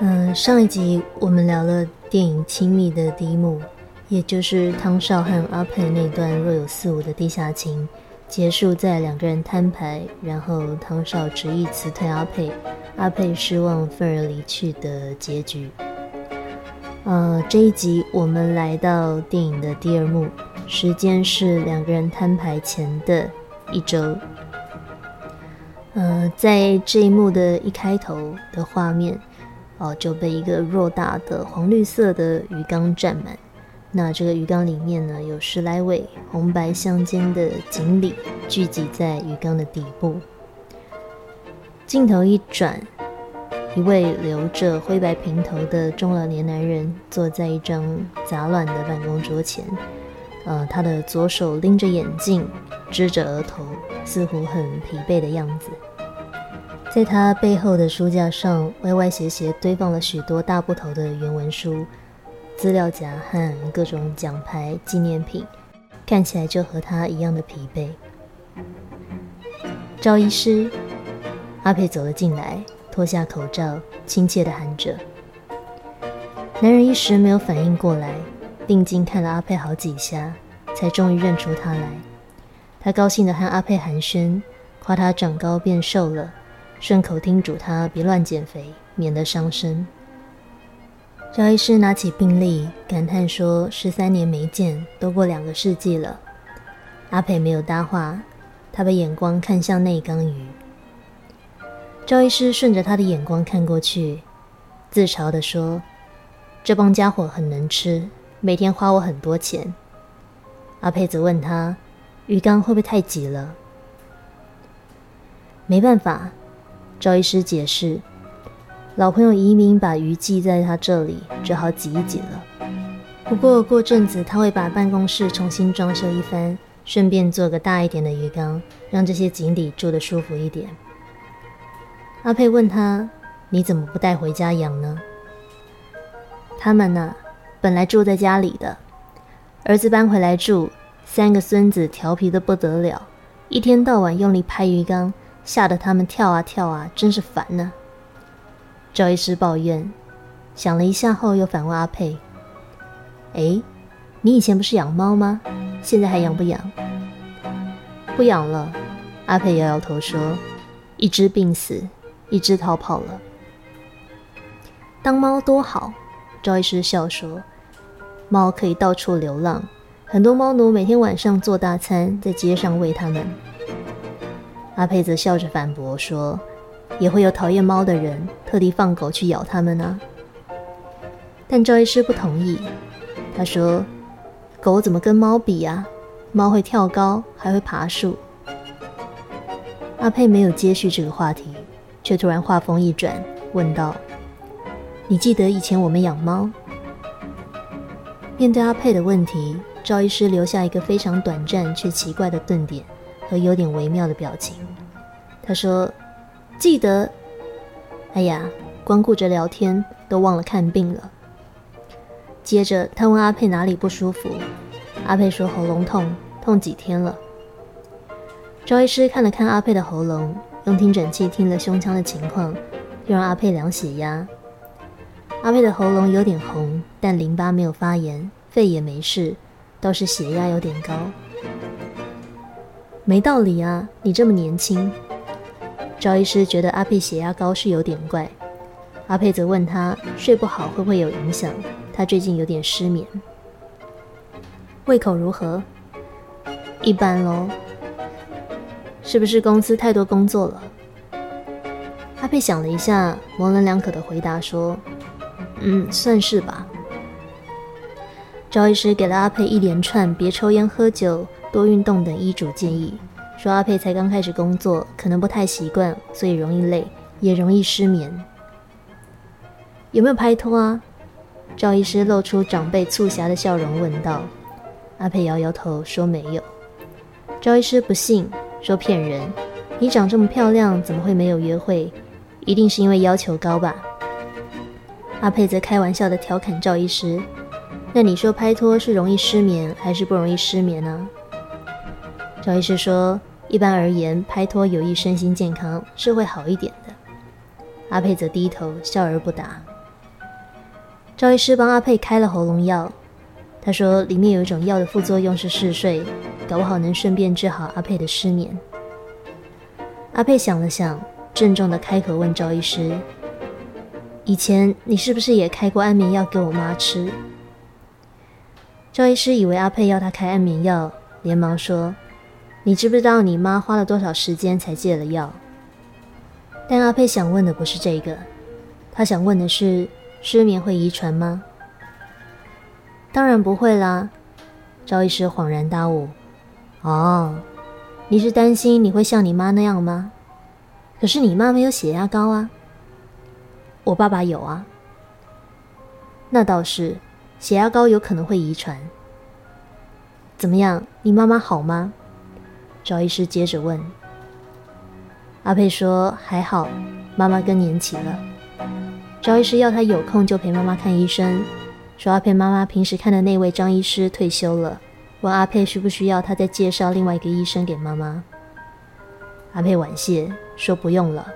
嗯，上一集我们聊了电影《亲密》的第一幕，也就是汤少和阿佩那段若有似无的地下情，结束在两个人摊牌，然后汤少执意辞退阿佩，阿佩失望愤而离去的结局。呃，这一集我们来到电影的第二幕，时间是两个人摊牌前的一周。呃，在这一幕的一开头的画面。哦，就被一个偌大的黄绿色的鱼缸占满。那这个鱼缸里面呢，有十来位红白相间的锦鲤聚集在鱼缸的底部。镜头一转，一位留着灰白平头的中老年男人坐在一张杂乱的办公桌前。呃，他的左手拎着眼镜，支着额头，似乎很疲惫的样子。在他背后的书架上，歪歪斜斜堆放了许多大部头的原文书、资料夹和各种奖牌、纪念品，看起来就和他一样的疲惫。赵医师，阿佩走了进来，脱下口罩，亲切地喊着。男人一时没有反应过来，定睛看了阿佩好几下，才终于认出他来。他高兴地和阿佩寒暄，夸他长高变瘦了。顺口叮嘱他别乱减肥，免得伤身。赵医师拿起病历，感叹说：“十三年没见，都过两个世纪了。”阿培没有搭话，他把眼光看向内缸鱼。赵医师顺着他的眼光看过去，自嘲地说：“这帮家伙很能吃，每天花我很多钱。”阿佩则问他：“鱼缸会不会太挤了？”没办法。赵医师解释：“老朋友移民把鱼寄在他这里，只好挤一挤了。不过过阵子他会把办公室重新装修一番，顺便做个大一点的鱼缸，让这些锦鲤住得舒服一点。”阿佩问他：“你怎么不带回家养呢？”他们呢，本来住在家里的，儿子搬回来住，三个孙子调皮的不得了，一天到晚用力拍鱼缸。吓得他们跳啊跳啊，真是烦呢。赵医师抱怨，想了一下后又反问阿佩：“哎，你以前不是养猫吗？现在还养不养？”“不养了。”阿佩摇摇头说：“一只病死，一只逃跑了。”当猫多好，赵医师笑说：“猫可以到处流浪，很多猫奴每天晚上做大餐，在街上喂它们。”阿佩则笑着反驳说：“也会有讨厌猫的人特地放狗去咬它们呢。”但赵医师不同意。他说：“狗怎么跟猫比啊？猫会跳高，还会爬树。”阿佩没有接续这个话题，却突然话锋一转，问道：“你记得以前我们养猫？”面对阿佩的问题，赵医师留下一个非常短暂却奇怪的顿点。和有点微妙的表情，他说：“记得，哎呀，光顾着聊天都忘了看病了。”接着他问阿佩哪里不舒服，阿佩说喉咙痛，痛几天了。赵医师看了看阿佩的喉咙，用听诊器听了胸腔的情况，又让阿佩量血压。阿佩的喉咙有点红，但淋巴没有发炎，肺也没事，倒是血压有点高。没道理啊！你这么年轻，赵医师觉得阿佩血压高是有点怪。阿佩则问他睡不好会不会有影响？他最近有点失眠。胃口如何？一般喽。是不是公司太多工作了？阿佩想了一下，模棱两可的回答说：“嗯，算是吧。”赵医师给了阿佩一连串别抽烟喝酒。多运动等医嘱建议，说阿佩才刚开始工作，可能不太习惯，所以容易累，也容易失眠。有没有拍拖啊？赵医师露出长辈促狭的笑容问道。阿佩摇摇头说没有。赵医师不信，说骗人。你长这么漂亮，怎么会没有约会？一定是因为要求高吧？阿佩则开玩笑的调侃赵医师：“那你说拍拖是容易失眠，还是不容易失眠呢？”赵医师说：“一般而言，拍拖有益身心健康，是会好一点的。”阿佩则低头笑而不答。赵医师帮阿佩开了喉咙药，他说里面有一种药的副作用是嗜睡，搞不好能顺便治好阿佩的失眠。阿佩想了想，郑重的开口问赵医师：“以前你是不是也开过安眠药给我妈吃？”赵医师以为阿佩要他开安眠药，连忙说：“你知不知道你妈花了多少时间才戒了药？”但阿佩想问的不是这个，他想问的是。失眠会遗传吗？当然不会啦。赵医师恍然大悟：“哦，你是担心你会像你妈那样吗？可是你妈没有血压高啊。我爸爸有啊。那倒是，血压高有可能会遗传。怎么样，你妈妈好吗？”赵医师接着问。阿佩说：“还好，妈妈更年期了。”赵医师要他有空就陪妈妈看医生，说阿佩妈妈平时看的那位张医师退休了，问阿佩需不需要他再介绍另外一个医生给妈妈。阿佩婉谢说不用了，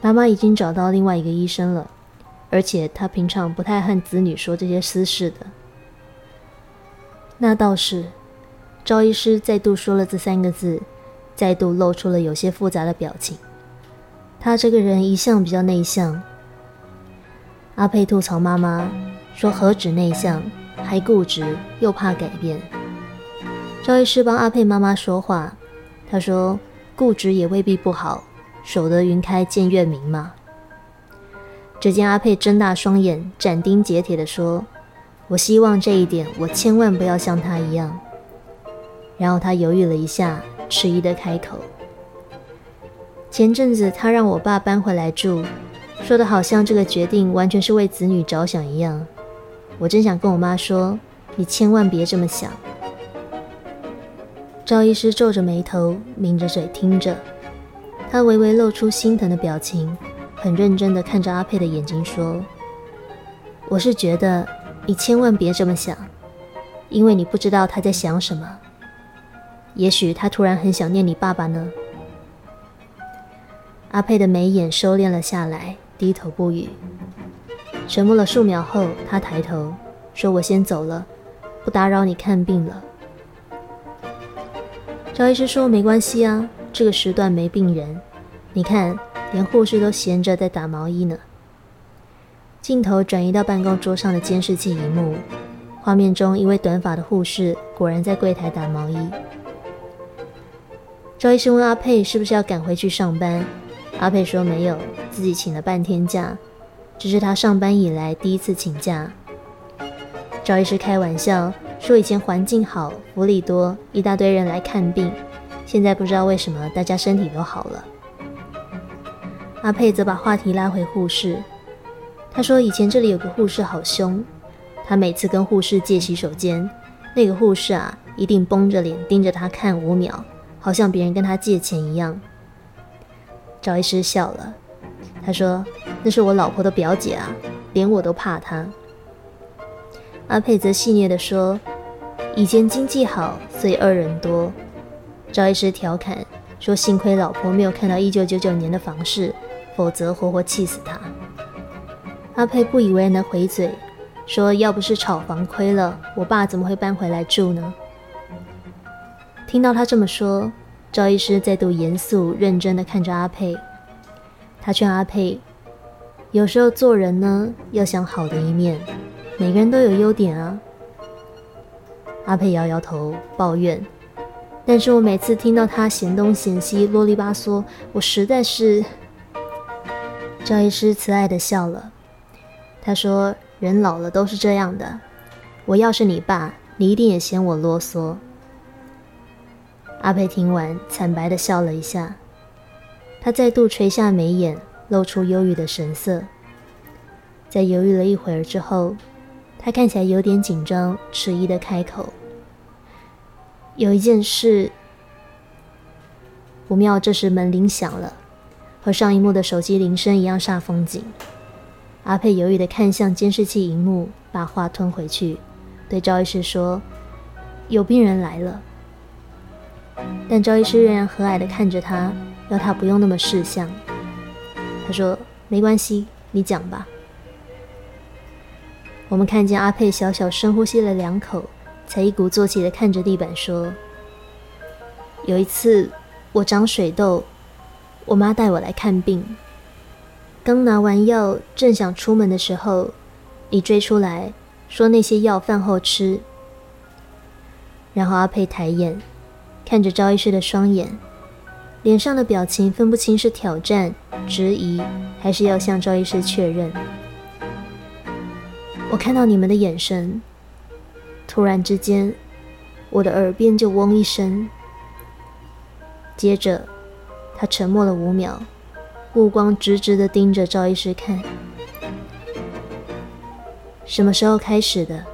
妈妈已经找到另外一个医生了，而且他平常不太和子女说这些私事的。那倒是，赵医师再度说了这三个字，再度露出了有些复杂的表情。他这个人一向比较内向。阿佩吐槽妈妈说：“何止内向，还固执，又怕改变。”赵医师帮阿佩妈妈说话，他说：“固执也未必不好，守得云开见月明嘛。”只见阿佩睁大双眼，斩钉截铁地说：“我希望这一点，我千万不要像他一样。”然后他犹豫了一下，迟疑地开口：“前阵子他让我爸搬回来住。”说的好像这个决定完全是为子女着想一样，我真想跟我妈说，你千万别这么想。赵医师皱着眉头，抿着嘴听着，他微微露出心疼的表情，很认真地看着阿佩的眼睛说：“我是觉得你千万别这么想，因为你不知道他在想什么，也许他突然很想念你爸爸呢。”阿佩的眉眼收敛了下来。低头不语，沉默了数秒后，他抬头说：“我先走了，不打扰你看病了。”赵医师说：“没关系啊，这个时段没病人。你看，连护士都闲着在打毛衣呢。”镜头转移到办公桌上的监视器荧幕，画面中一位短发的护士果然在柜台打毛衣。赵医生问阿佩：“是不是要赶回去上班？”阿佩说：“没有，自己请了半天假，这是他上班以来第一次请假。”赵医师开玩笑说：“以前环境好，福利多，一大堆人来看病，现在不知道为什么大家身体都好了。”阿佩则把话题拉回护士，他说：“以前这里有个护士好凶，他每次跟护士借洗手间，那个护士啊，一定绷着脸盯着他看五秒，好像别人跟他借钱一样。”赵医师笑了，他说：“那是我老婆的表姐啊，连我都怕她。”阿佩则戏谑地说：“以前经济好，所以二人多。”赵医师调侃说：“幸亏老婆没有看到一九九九年的房市，否则活活气死他。”阿佩不以为然地回嘴说：“要不是炒房亏了，我爸怎么会搬回来住呢？”听到他这么说。赵医师再度严肃认真地看着阿佩，他劝阿佩：“有时候做人呢，要想好的一面，每个人都有优点啊。”阿佩摇摇头，抱怨：“但是我每次听到他嫌东嫌西、啰里吧嗦，我实在是……”赵医师慈爱地笑了，他说：“人老了都是这样的，我要是你爸，你一定也嫌我啰嗦。”阿佩听完，惨白地笑了一下。他再度垂下眉眼，露出忧郁的神色。在犹豫了一会儿之后，他看起来有点紧张，迟疑地开口：“有一件事。”不妙，这时门铃响了，和上一幕的手机铃声一样煞风景。阿佩犹豫地看向监视器荧幕，把话吞回去，对赵医师说：“有病人来了。”但赵医师仍然和蔼地看着他，要他不用那么识相。他说：“没关系，你讲吧。”我们看见阿佩小小深呼吸了两口，才一鼓作气的看着地板说：“有一次我长水痘，我妈带我来看病，刚拿完药，正想出门的时候，你追出来说那些药饭后吃。”然后阿佩抬眼看着赵医师的双眼，脸上的表情分不清是挑战、质疑，还是要向赵医师确认。我看到你们的眼神，突然之间，我的耳边就嗡一声。接着，他沉默了五秒，目光直直的盯着赵医师看。什么时候开始的？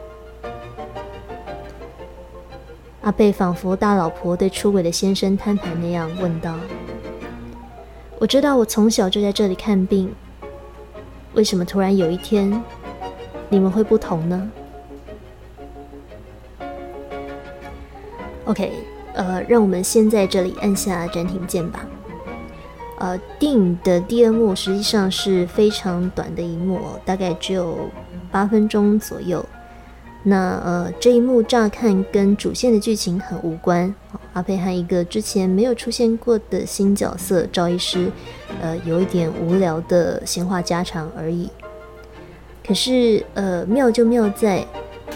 阿贝仿佛大老婆对出轨的先生摊牌那样问道：“我知道我从小就在这里看病，为什么突然有一天你们会不同呢？”OK，呃，让我们先在这里按下暂停键吧。呃，电影的第二幕实际上是非常短的一幕，大概只有八分钟左右。那呃，这一幕乍看跟主线的剧情很无关。阿佩和一个之前没有出现过的新角色赵医师，呃，有一点无聊的闲话家常而已。可是呃，妙就妙在，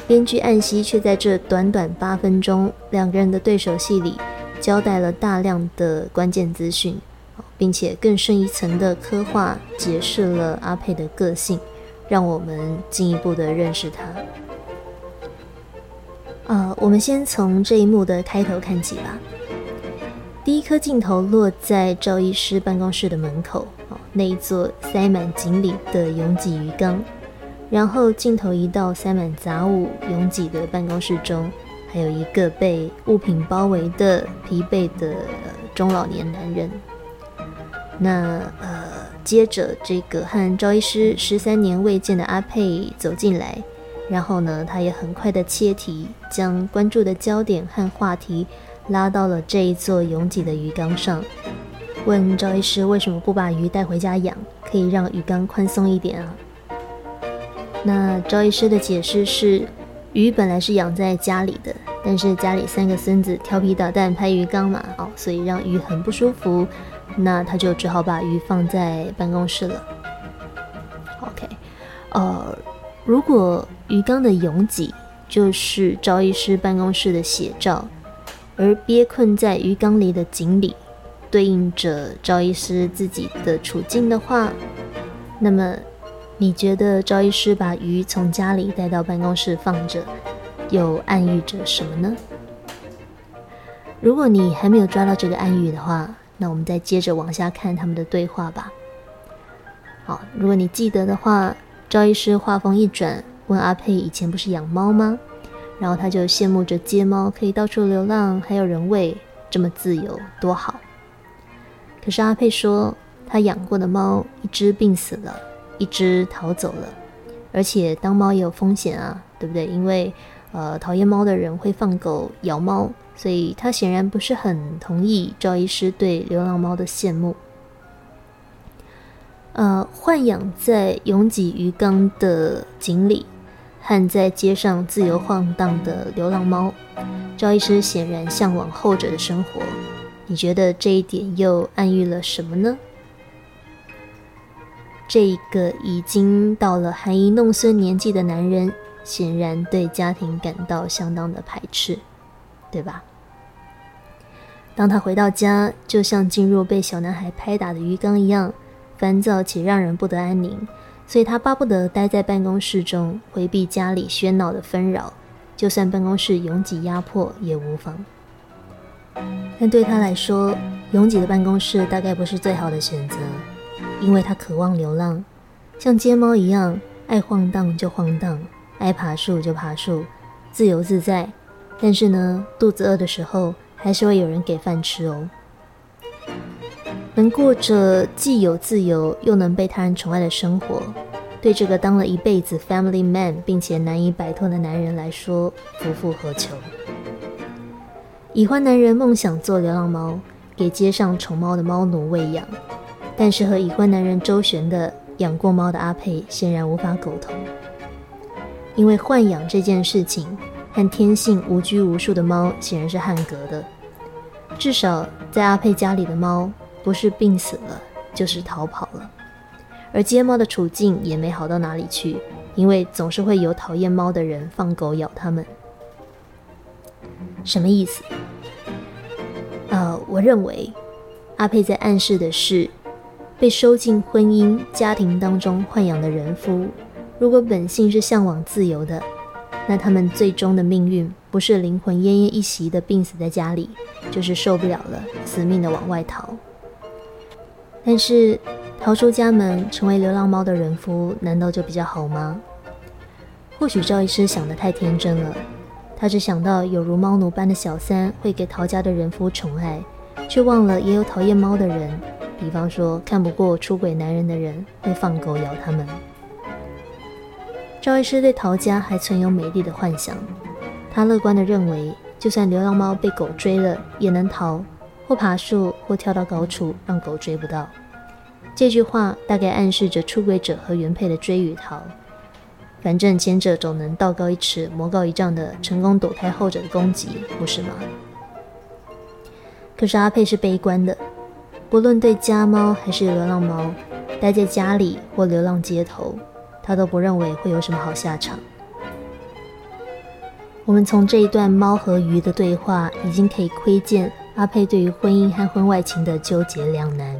编剧暗希却在这短短八分钟两个人的对手戏里，交代了大量的关键资讯，并且更深一层的刻画解释了阿佩的个性，让我们进一步的认识他。呃，我们先从这一幕的开头看起吧。第一颗镜头落在赵医师办公室的门口，哦，那一座塞满锦鲤的拥挤鱼缸。然后镜头移到塞满杂物、拥挤的办公室中，还有一个被物品包围的疲惫的中老年男人。那呃，接着这个和赵医师十三年未见的阿佩走进来。然后呢，他也很快的切题，将关注的焦点和话题拉到了这一座拥挤的鱼缸上，问赵医师为什么不把鱼带回家养，可以让鱼缸宽松一点啊？那赵医师的解释是，鱼本来是养在家里的，但是家里三个孙子调皮捣蛋拍鱼缸嘛，哦，所以让鱼很不舒服，那他就只好把鱼放在办公室了。OK，呃。如果鱼缸的拥挤就是赵医师办公室的写照，而憋困在鱼缸里的锦鲤对应着赵医师自己的处境的话，那么你觉得赵医师把鱼从家里带到办公室放着，又暗喻着什么呢？如果你还没有抓到这个暗喻的话，那我们再接着往下看他们的对话吧。好，如果你记得的话。赵医师话锋一转，问阿佩：“以前不是养猫吗？”然后他就羡慕着街猫可以到处流浪，还有人喂，这么自由，多好。可是阿佩说，他养过的猫一只病死了，一只逃走了，而且当猫也有风险啊，对不对？因为呃，讨厌猫的人会放狗咬猫，所以他显然不是很同意赵医师对流浪猫的羡慕。呃，豢养在拥挤鱼缸的锦鲤，和在街上自由晃荡的流浪猫，赵医师显然向往后者的生活。你觉得这一点又暗喻了什么呢？这个已经到了含饴弄孙年纪的男人，显然对家庭感到相当的排斥，对吧？当他回到家，就像进入被小男孩拍打的鱼缸一样。烦躁且让人不得安宁，所以他巴不得待在办公室中，回避家里喧闹的纷扰。就算办公室拥挤压迫也无妨。但对他来说，拥挤的办公室大概不是最好的选择，因为他渴望流浪，像街猫一样，爱晃荡就晃荡，爱爬树就爬树，自由自在。但是呢，肚子饿的时候，还是会有人给饭吃哦。能过着既有自由又能被他人宠爱的生活，对这个当了一辈子 family man 并且难以摆脱的男人来说，夫复何求？已婚男人梦想做流浪猫，给街上宠猫的猫奴喂养，但是和已婚男人周旋的养过猫的阿佩显然无法苟同。因为豢养这件事情和天性无拘无束的猫显然是汉格的。至少在阿佩家里的猫，不是病死了，就是逃跑了。而街猫的处境也没好到哪里去，因为总是会有讨厌猫的人放狗咬它们。什么意思？呃，我认为阿佩在暗示的是，被收进婚姻家庭当中豢养的人夫，如果本性是向往自由的，那他们最终的命运不是灵魂奄奄一息的病死在家里，就是受不了了，死命的往外逃。但是逃出家门成为流浪猫的人夫，难道就比较好吗？或许赵医师想的太天真了。他只想到有如猫奴般的小三会给逃家的人夫宠爱，却忘了也有讨厌猫的人，比方说看不过出轨男人的人会放狗咬他们。赵医师对逃家还存有美丽的幻想，他乐观地认为，就算流浪猫被狗追了，也能逃，或爬树，或跳到高处，让狗追不到。这句话大概暗示着出轨者和原配的追与逃。反正前者总能道高一尺，魔高一丈的成功躲开后者的攻击，不是吗？可是阿佩是悲观的，不论对家猫还是流浪猫，待在家里或流浪街头，他都不认为会有什么好下场。我们从这一段猫和鱼的对话，已经可以窥见阿佩对于婚姻和婚外情的纠结两难。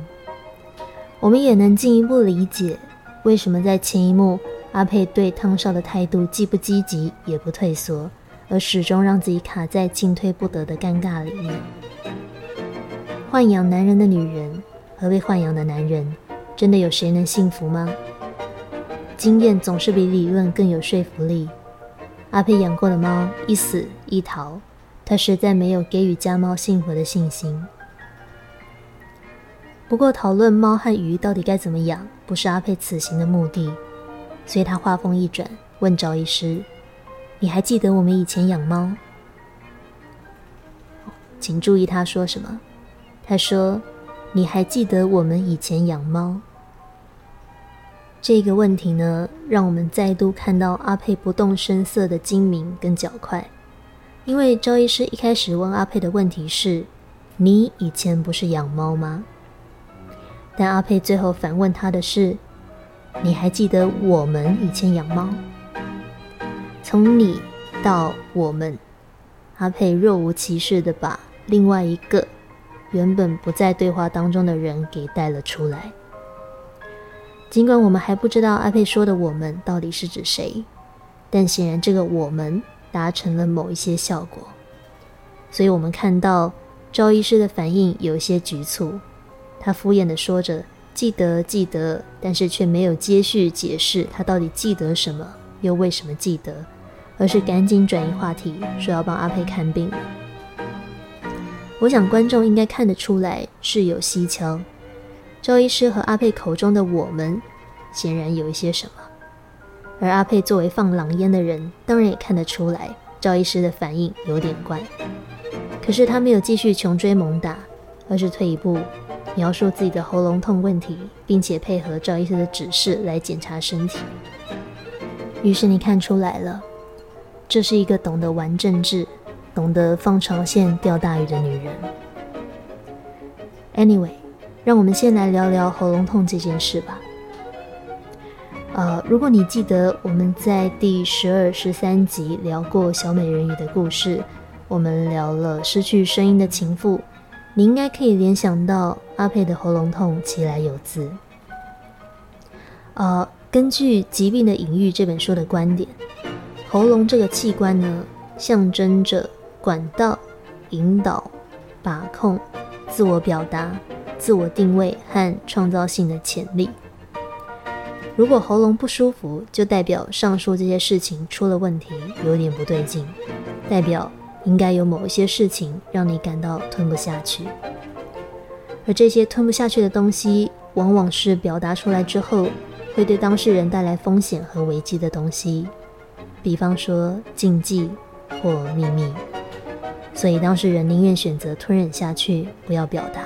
我们也能进一步理解，为什么在前一幕。阿佩对汤少的态度既不积极也不退缩，而始终让自己卡在进退不得的尴尬里面。豢养男人的女人和被豢养的男人，真的有谁能幸福吗？经验总是比理论更有说服力。阿佩养过的猫一死一逃，他实在没有给予家猫幸福的信心。不过，讨论猫和鱼到底该怎么养，不是阿佩此行的目的。所以他话锋一转，问赵医师：“你还记得我们以前养猫？”请注意他说什么。他说：“你还记得我们以前养猫？”这个问题呢，让我们再度看到阿佩不动声色的精明跟狡快。因为赵医师一开始问阿佩的问题是：“你以前不是养猫吗？”但阿佩最后反问他的是。你还记得我们以前养猫？从你到我们，阿佩若无其事的把另外一个原本不在对话当中的人给带了出来。尽管我们还不知道阿佩说的“我们”到底是指谁，但显然这个“我们”达成了某一些效果。所以我们看到赵医师的反应有些局促，他敷衍的说着。记得记得，但是却没有接续解释他到底记得什么，又为什么记得，而是赶紧转移话题，说要帮阿佩看病。我想观众应该看得出来是有蹊跷，赵医师和阿佩口中的我们，显然有一些什么。而阿佩作为放狼烟的人，当然也看得出来赵医师的反应有点怪。可是他没有继续穷追猛打，而是退一步。描述自己的喉咙痛问题，并且配合赵医生的指示来检查身体。于是你看出来了，这是一个懂得玩政治、懂得放长线钓大鱼的女人。Anyway，让我们先来聊聊喉咙痛这件事吧。呃，如果你记得我们在第十二、十三集聊过小美人鱼的故事，我们聊了失去声音的情妇。你应该可以联想到阿佩的喉咙痛，其来有自。呃，根据《疾病的隐喻》这本书的观点，喉咙这个器官呢，象征着管道、引导、把控、自我表达、自我定位和创造性的潜力。如果喉咙不舒服，就代表上述这些事情出了问题，有点不对劲，代表。应该有某一些事情让你感到吞不下去，而这些吞不下去的东西，往往是表达出来之后会对当事人带来风险和危机的东西，比方说禁忌或秘密，所以当事人宁愿选择吞忍下去，不要表达。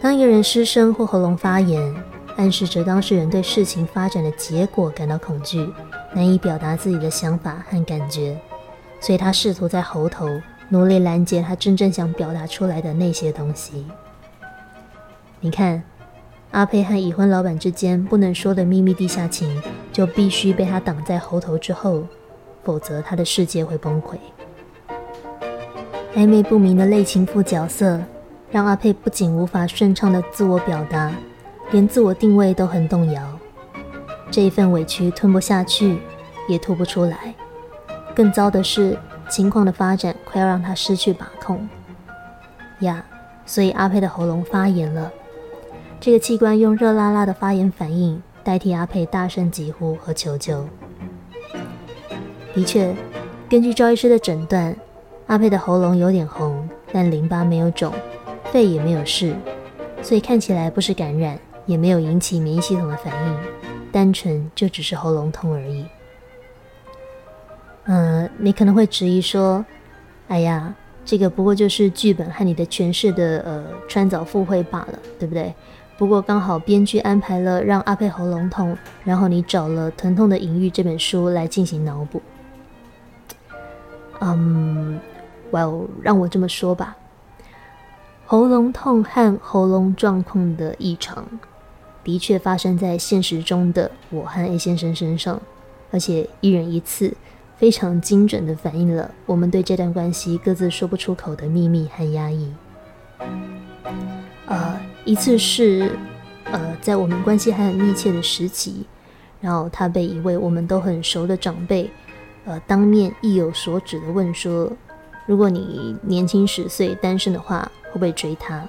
当一个人失声或喉咙发炎，暗示着当事人对事情发展的结果感到恐惧，难以表达自己的想法和感觉，所以他试图在喉头努力拦截他真正想表达出来的那些东西。你看，阿佩和已婚老板之间不能说的秘密地下情，就必须被他挡在喉头之后，否则他的世界会崩溃。暧昧不明的类情妇角色，让阿佩不仅无法顺畅的自我表达，连自我定位都很动摇。这一份委屈吞不下去，也吐不出来。更糟的是，情况的发展快要让他失去把控。呀，所以阿佩的喉咙发炎了。这个器官用热辣辣的发炎反应代替阿佩大声疾呼和求救。的确，根据赵医师的诊断，阿佩的喉咙有点红，但淋巴没有肿，肺也没有事，所以看起来不是感染，也没有引起免疫系统的反应。单纯就只是喉咙痛而已。嗯，你可能会质疑说：“哎呀，这个不过就是剧本和你的诠释的呃穿凿附会罢了，对不对？不过刚好编剧安排了让阿佩喉咙痛，然后你找了《疼痛的隐喻》这本书来进行脑补。”嗯哇哦让我这么说吧，喉咙痛和喉咙状况的异常。的确发生在现实中的我和 A 先生身上，而且一人一次，非常精准地反映了我们对这段关系各自说不出口的秘密和压抑。呃，一次是，呃，在我们关系还很密切的时期，然后他被一位我们都很熟的长辈，呃，当面意有所指的问说：“如果你年轻十岁单身的话，会不会追他？”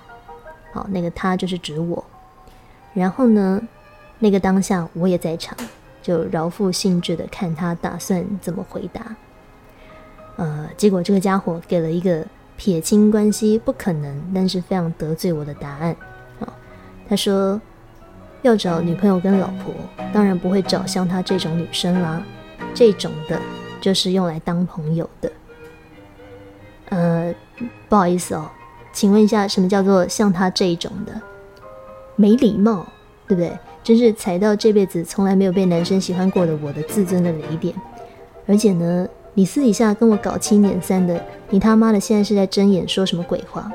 好，那个他就是指我。然后呢，那个当下我也在场，就饶富兴致的看他打算怎么回答。呃，结果这个家伙给了一个撇清关系不可能，但是非常得罪我的答案。啊，他说要找女朋友跟老婆，当然不会找像他这种女生啦，这种的就是用来当朋友的。呃，不好意思哦，请问一下，什么叫做像他这一种的？没礼貌，对不对？真是踩到这辈子从来没有被男生喜欢过的我的自尊的雷点。而且呢，你私底下跟我搞七捻三的，你他妈的现在是在睁眼说什么鬼话？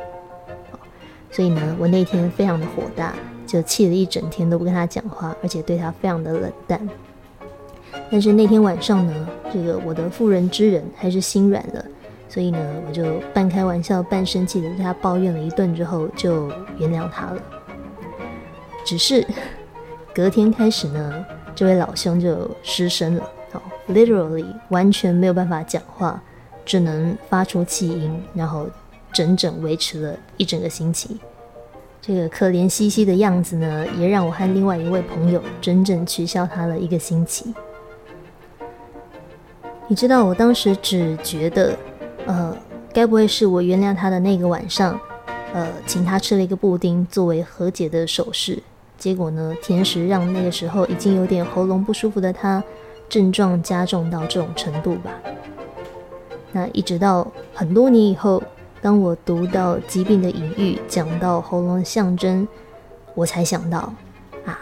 所以呢，我那天非常的火大，就气了一整天都不跟他讲话，而且对他非常的冷淡。但是那天晚上呢，这个我的妇人之仁还是心软了，所以呢，我就半开玩笑半生气的对他抱怨了一顿之后，就原谅他了。只是隔天开始呢，这位老兄就失声了，好，literally 完全没有办法讲话，只能发出气音，然后整整维持了一整个星期。这个可怜兮兮的样子呢，也让我和另外一位朋友整整取笑他了一个星期。你知道，我当时只觉得，呃，该不会是我原谅他的那个晚上，呃，请他吃了一个布丁作为和解的手势。结果呢？甜食让那个时候已经有点喉咙不舒服的他，症状加重到这种程度吧。那一直到很多年以后，当我读到疾病的隐喻，讲到喉咙的象征，我才想到啊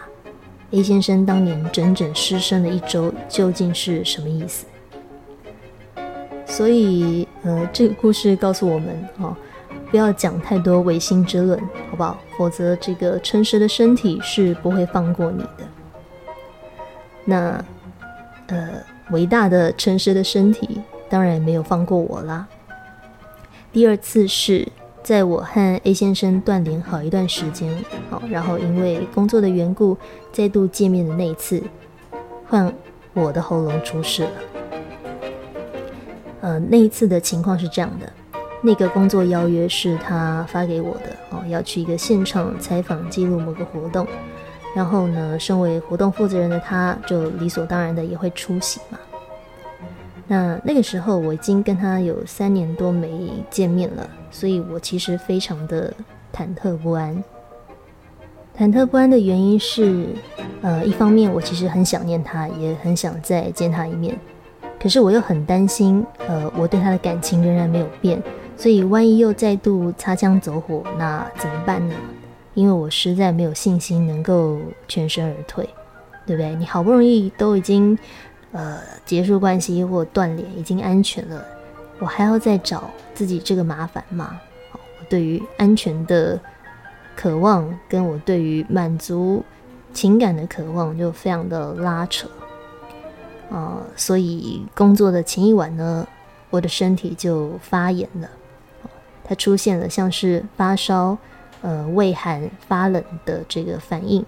，A 先生当年整整失声了一周，究竟是什么意思？所以，呃，这个故事告诉我们哦。不要讲太多违心之论，好不好？否则，这个诚实的身体是不会放过你的。那，呃，伟大的诚实的身体当然也没有放过我啦。第二次是在我和 A 先生断联好一段时间，好，然后因为工作的缘故再度见面的那一次，换我的喉咙出事了。呃，那一次的情况是这样的。那个工作邀约是他发给我的哦，要去一个现场采访记录某个活动，然后呢，身为活动负责人的他，就理所当然的也会出席嘛。那那个时候我已经跟他有三年多没见面了，所以我其实非常的忐忑不安。忐忑不安的原因是，呃，一方面我其实很想念他，也很想再见他一面，可是我又很担心，呃，我对他的感情仍然没有变。所以，万一又再度擦枪走火，那怎么办呢？因为我实在没有信心能够全身而退，对不对？你好不容易都已经呃结束关系或断联已经安全了，我还要再找自己这个麻烦吗？我对于安全的渴望，跟我对于满足情感的渴望就非常的拉扯啊，所以工作的前一晚呢，我的身体就发炎了，它出现了像是发烧、呃畏寒、发冷的这个反应。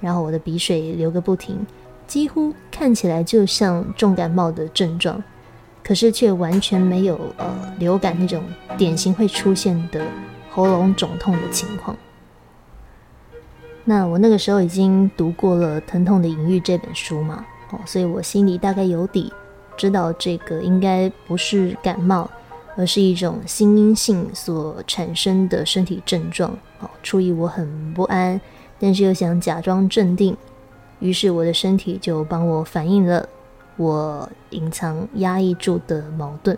然后我的鼻水流个不停，几乎看起来就像重感冒的症状，可是却完全没有呃流感那种典型会出现的喉咙肿痛的情况。那我那个时候已经读过了《疼痛的隐喻》这本书嘛，哦，所以我心里大概有底，知道这个应该不是感冒，而是一种心因性所产生的身体症状。哦，出于我很不安。但是又想假装镇定，于是我的身体就帮我反映了我隐藏压抑住的矛盾。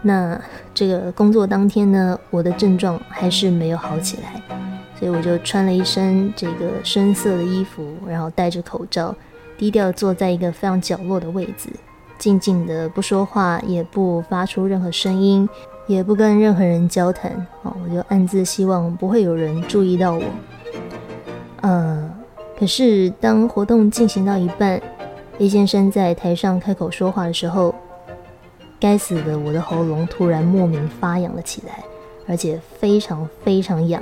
那这个工作当天呢，我的症状还是没有好起来，所以我就穿了一身这个深色的衣服，然后戴着口罩，低调坐在一个非常角落的位置，静静的不说话，也不发出任何声音。也不跟任何人交谈哦，我就暗自希望不会有人注意到我。呃，可是当活动进行到一半，A 先生在台上开口说话的时候，该死的，我的喉咙突然莫名发痒了起来，而且非常非常痒，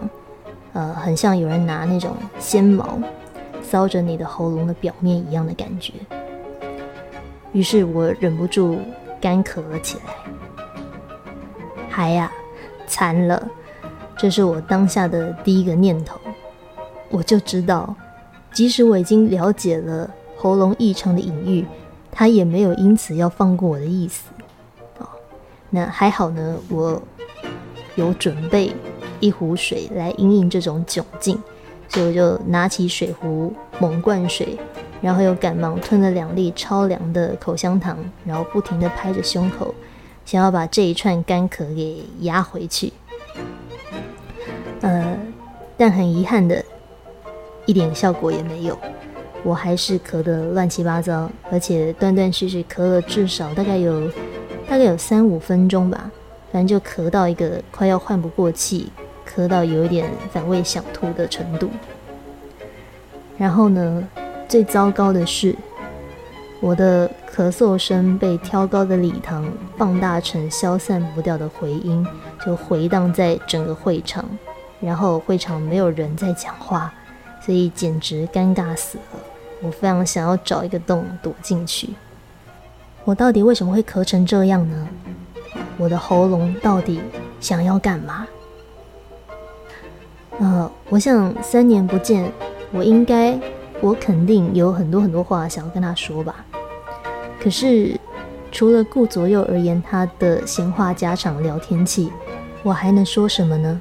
呃，很像有人拿那种纤毛搔着你的喉咙的表面一样的感觉。于是我忍不住干咳了起来。还呀，惨了！这是我当下的第一个念头。我就知道，即使我已经了解了喉咙异常的隐喻，他也没有因此要放过我的意思。哦，那还好呢，我有准备一壶水来应应这种窘境，所以我就拿起水壶猛灌水，然后又赶忙吞了两粒超凉的口香糖，然后不停的拍着胸口。想要把这一串干咳给压回去，呃，但很遗憾的，一点效果也没有。我还是咳得乱七八糟，而且断断续续咳了至少大概有大概有三五分钟吧，反正就咳到一个快要换不过气，咳到有一点反胃想吐的程度。然后呢，最糟糕的是。我的咳嗽声被挑高的礼堂放大成消散不掉的回音，就回荡在整个会场，然后会场没有人在讲话，所以简直尴尬死了。我非常想要找一个洞躲进去。我到底为什么会咳成这样呢？我的喉咙到底想要干嘛？呃，我想三年不见，我应该，我肯定有很多很多话想要跟他说吧。可是，除了顾左右而言他的闲话家常聊天气，我还能说什么呢？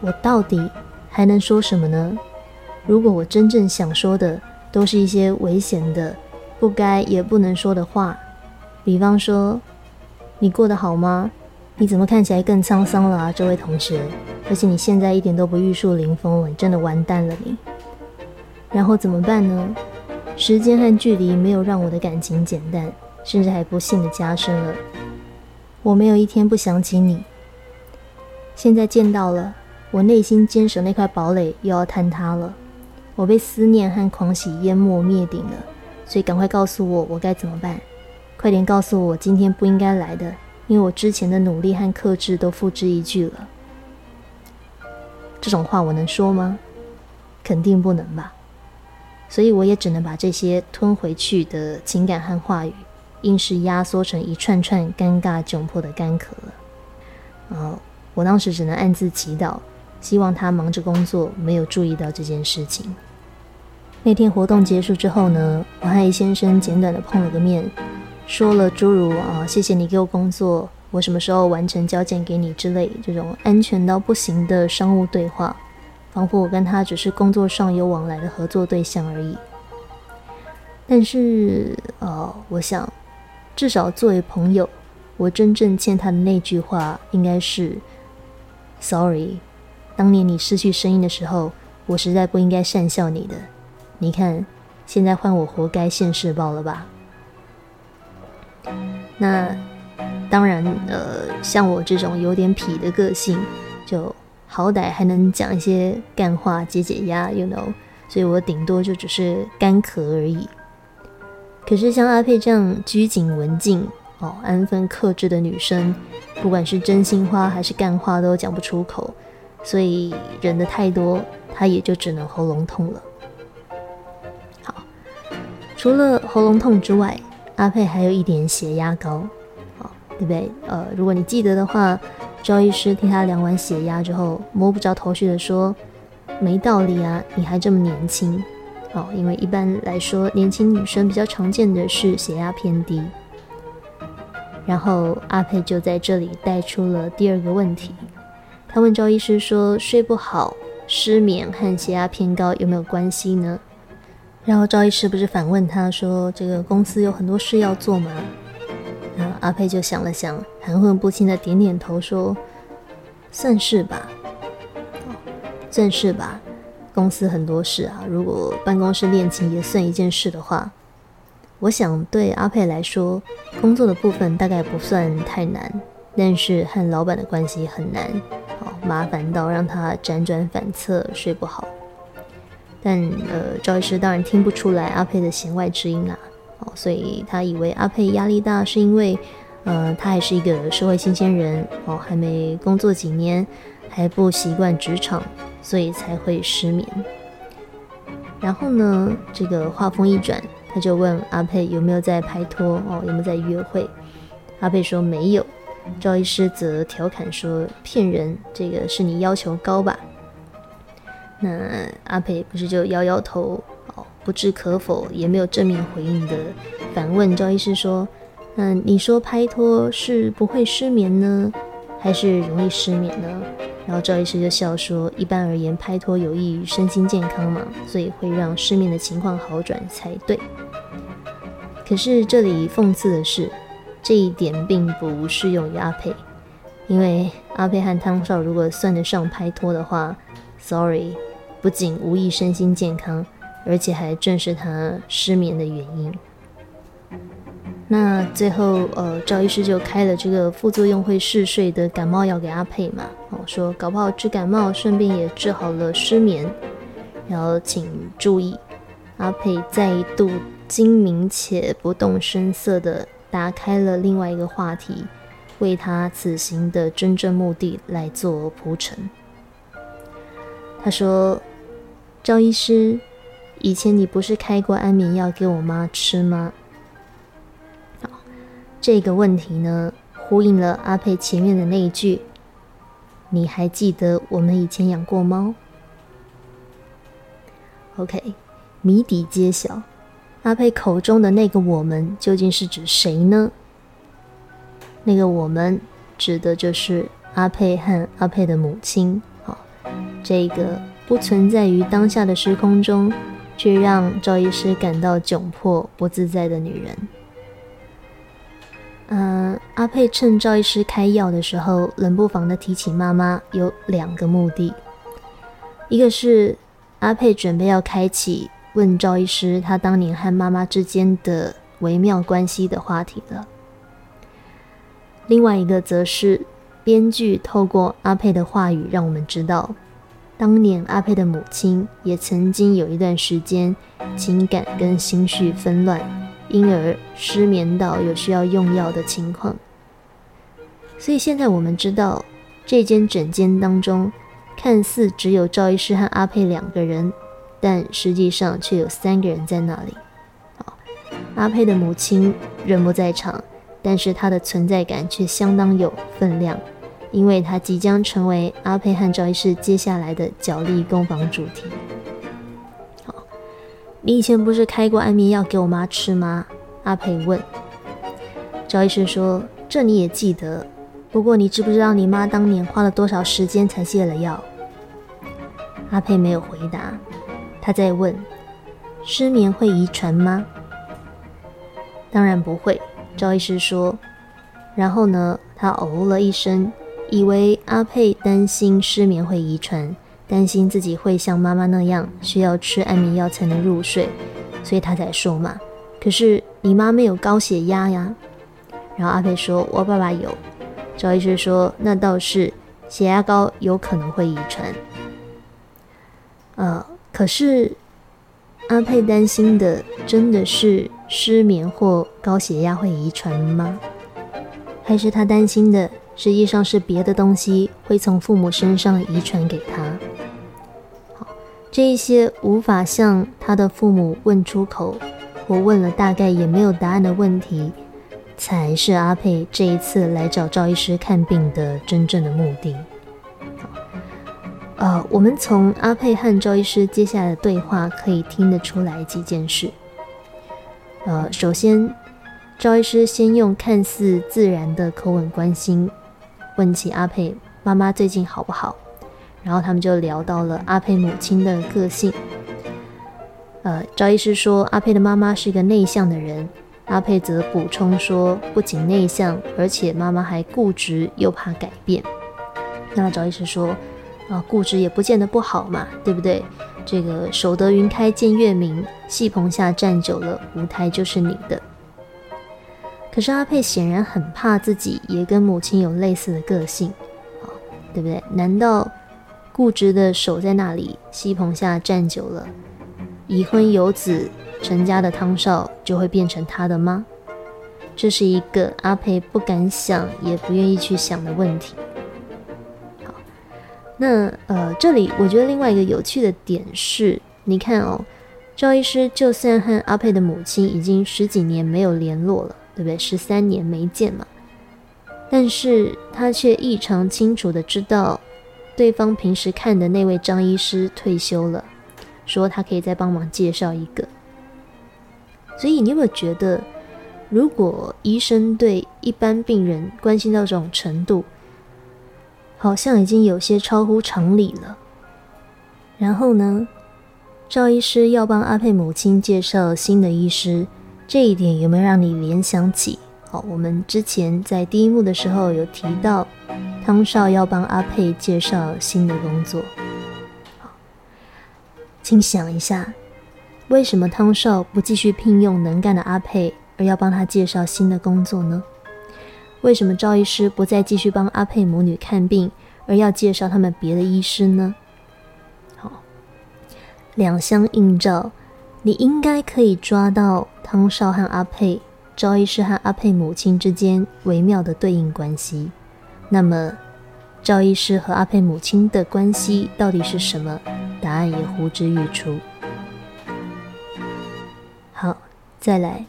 我到底还能说什么呢？如果我真正想说的都是一些危险的、不该也不能说的话，比方说，你过得好吗？你怎么看起来更沧桑了啊，这位同学？而且你现在一点都不玉树临风了，你真的完蛋了你。然后怎么办呢？时间和距离没有让我的感情减淡，甚至还不幸的加深了。我没有一天不想起你。现在见到了，我内心坚守那块堡垒又要坍塌了。我被思念和狂喜淹没灭顶了，所以赶快告诉我我该怎么办。快点告诉我今天不应该来的，因为我之前的努力和克制都付之一炬了。这种话我能说吗？肯定不能吧。所以我也只能把这些吞回去的情感和话语，硬是压缩成一串串尴尬窘迫的干咳了。呃，我当时只能暗自祈祷，希望他忙着工作，没有注意到这件事情。那天活动结束之后呢，我和 A 先生简短的碰了个面，说了诸如啊谢谢你给我工作，我什么时候完成交件给你之类这种安全到不行的商务对话。仿佛我跟他只是工作上有往来的合作对象而已。但是，呃，我想，至少作为朋友，我真正欠他的那句话应该是：“Sorry，当年你失去声音的时候，我实在不应该讪笑你的。你看，现在换我活该现世报了吧？那当然，呃，像我这种有点痞的个性，就好歹还能讲一些干话解解压，you know，所以我顶多就只是干咳而已。可是像阿佩这样拘谨文静、哦安分克制的女生，不管是真心话还是干话都讲不出口，所以忍的太多，她也就只能喉咙痛了。好，除了喉咙痛之外，阿佩还有一点血压高，好，对不对？呃，如果你记得的话，赵医师替他量完血压之后，摸不着头绪的说：“没道理啊，你还这么年轻。”哦，因为一般来说，年轻女生比较常见的是血压偏低。然后阿佩就在这里带出了第二个问题，他问赵医师说：“睡不好、失眠和血压偏高有没有关系呢？”然后赵医师不是反问他说：“这个公司有很多事要做吗？”阿佩就想了想，含混不清的点点头说：“算是吧，算是吧。”公司很多事啊，如果办公室恋情也算一件事的话，我想对阿佩来说，工作的部分大概不算太难，但是和老板的关系很难，好麻烦到让他辗转反侧，睡不好。但呃，赵医师当然听不出来阿佩的弦外之音啦，所以他以为阿佩压力大是因为，呃，他还是一个社会新鲜人，哦，还没工作几年，还不习惯职场。所以才会失眠。然后呢，这个话锋一转，他就问阿佩有没有在拍拖哦，有没有在约会？阿佩说没有。赵医师则调侃说骗人，这个是你要求高吧？那阿佩不是就摇摇头，不置可否，也没有正面回应的反问赵医师说：那你说拍拖是不会失眠呢，还是容易失眠呢？然后赵医师就笑说：“一般而言，拍拖有益于身心健康嘛，所以会让失眠的情况好转才对。可是这里讽刺的是，这一点并不适用于阿佩，因为阿佩和汤少如果算得上拍拖的话，sorry，不仅无益身心健康，而且还正是他失眠的原因。”那最后，呃，赵医师就开了这个副作用会嗜睡的感冒药给阿佩嘛，哦，说搞不好治感冒，顺便也治好了失眠。然后请注意，阿佩再一度精明且不动声色地打开了另外一个话题，为他此行的真正目的来做铺陈。他说：“赵医师，以前你不是开过安眠药给我妈吃吗？”好这个问题呢，呼应了阿佩前面的那一句：“你还记得我们以前养过猫？”OK，谜底揭晓，阿佩口中的那个我们究竟是指谁呢？那个我们指的就是阿佩和阿佩的母亲。好，这个不存在于当下的时空中，却让赵医师感到窘迫不自在的女人。嗯，阿佩趁赵医师开药的时候，冷不防的提起妈妈，有两个目的。一个是阿佩准备要开启问赵医师他当年和妈妈之间的微妙关系的话题了。另外一个则是编剧透过阿佩的话语，让我们知道，当年阿佩的母亲也曾经有一段时间情感跟心绪纷乱。因而失眠到有需要用药的情况，所以现在我们知道，这间诊间当中看似只有赵医师和阿佩两个人，但实际上却有三个人在那里。阿佩的母亲人不在场，但是她的存在感却相当有分量，因为他即将成为阿佩和赵医师接下来的角力攻防主题。好你以前不是开过安眠药给我妈吃吗？阿佩问。赵医师说：“这你也记得，不过你知不知道你妈当年花了多少时间才戒了药？”阿佩没有回答，他在问：“失眠会遗传吗？”当然不会，赵医师说。然后呢，他哦了一声，以为阿佩担心失眠会遗传。担心自己会像妈妈那样需要吃安眠药才能入睡，所以他才说嘛。可是你妈没有高血压呀。然后阿佩说：“我爸爸有。”赵医师说：“那倒是，血压高有可能会遗传。”呃，可是阿佩担心的真的是失眠或高血压会遗传吗？还是他担心的实际上是别的东西会从父母身上遗传给他？好，这一些无法向他的父母问出口，或问了大概也没有答案的问题。才是阿佩这一次来找赵医师看病的真正的目的。呃，我们从阿佩和赵医师接下来的对话可以听得出来几件事。呃，首先，赵医师先用看似自然的口吻关心问起阿佩妈妈最近好不好，然后他们就聊到了阿佩母亲的个性。呃，赵医师说阿佩的妈妈是个内向的人。阿佩则补充说：“不仅内向，而且妈妈还固执又怕改变。”那赵医师说：“啊，固执也不见得不好嘛，对不对？这个守得云开见月明，戏棚下站久了，舞台就是你的。”可是阿佩显然很怕自己也跟母亲有类似的个性，啊，对不对？难道固执的守在那里，西棚下站久了，已婚有子？成家的汤少就会变成他的吗？这是一个阿佩不敢想也不愿意去想的问题。好，那呃，这里我觉得另外一个有趣的点是，你看哦，赵医师就算和阿佩的母亲已经十几年没有联络了，对不对？十三年没见嘛，但是他却异常清楚的知道，对方平时看的那位张医师退休了，说他可以再帮忙介绍一个。所以，你有没有觉得，如果医生对一般病人关心到这种程度，好像已经有些超乎常理了？然后呢，赵医师要帮阿佩母亲介绍新的医师，这一点有没有让你联想起？好，我们之前在第一幕的时候有提到，汤少要帮阿佩介绍新的工作。好，请想一下。为什么汤少不继续聘用能干的阿佩，而要帮他介绍新的工作呢？为什么赵医师不再继续帮阿佩母女看病，而要介绍他们别的医师呢？好，两相映照，你应该可以抓到汤少和阿佩、赵医师和阿佩母亲之间微妙的对应关系。那么，赵医师和阿佩母亲的关系到底是什么？答案也呼之欲出。好，再来。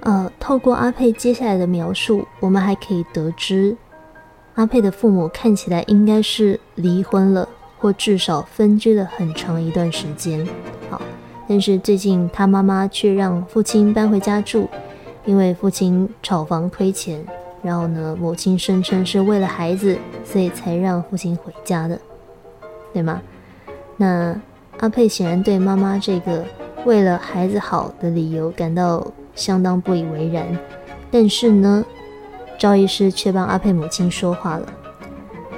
呃，透过阿佩接下来的描述，我们还可以得知，阿佩的父母看起来应该是离婚了，或至少分居了很长一段时间。好，但是最近他妈妈却让父亲搬回家住，因为父亲炒房亏钱。然后呢，母亲声称是为了孩子，所以才让父亲回家的，对吗？那阿佩显然对妈妈这个。为了孩子好的理由感到相当不以为然，但是呢，赵医师却帮阿佩母亲说话了，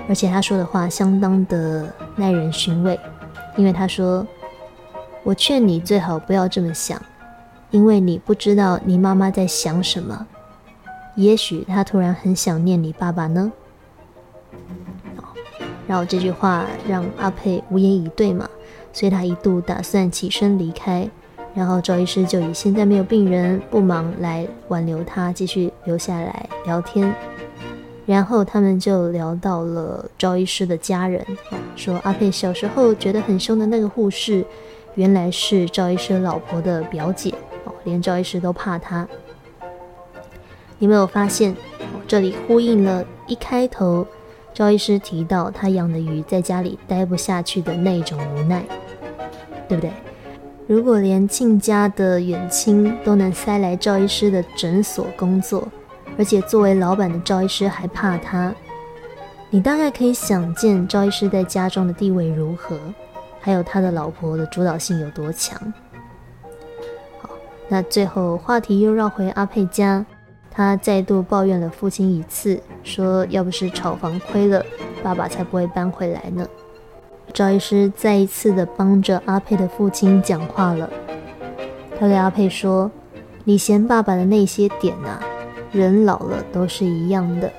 而且他说的话相当的耐人寻味，因为他说：“我劝你最好不要这么想，因为你不知道你妈妈在想什么，也许她突然很想念你爸爸呢。”然后这句话让阿佩无言以对嘛。所以他一度打算起身离开，然后赵医师就以现在没有病人不忙来挽留他，继续留下来聊天。然后他们就聊到了赵医师的家人，说阿佩小时候觉得很凶的那个护士，原来是赵医师老婆的表姐哦，连赵医师都怕她。你没有发现？这里呼应了一开头赵医师提到他养的鱼在家里待不下去的那种无奈。对不对？如果连亲家的远亲都能塞来赵医师的诊所工作，而且作为老板的赵医师还怕他，你大概可以想见赵医师在家中的地位如何，还有他的老婆的主导性有多强。好，那最后话题又绕回阿佩家，他再度抱怨了父亲一次，说要不是炒房亏了，爸爸才不会搬回来呢。赵医师再一次的帮着阿佩的父亲讲话了。他对阿佩说：“你嫌爸爸的那些点啊，人老了都是一样的。”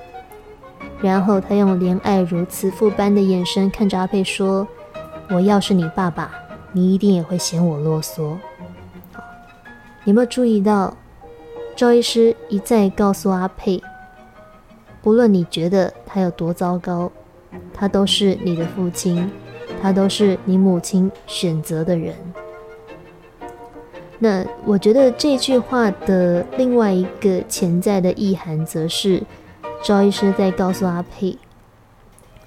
然后他用怜爱如慈父般的眼神看着阿佩说：“我要是你爸爸，你一定也会嫌我啰嗦。”有没有注意到，赵医师一再告诉阿佩，不论你觉得他有多糟糕，他都是你的父亲，他都是你母亲选择的人。那我觉得这句话的另外一个潜在的意涵，则是赵医师在告诉阿佩，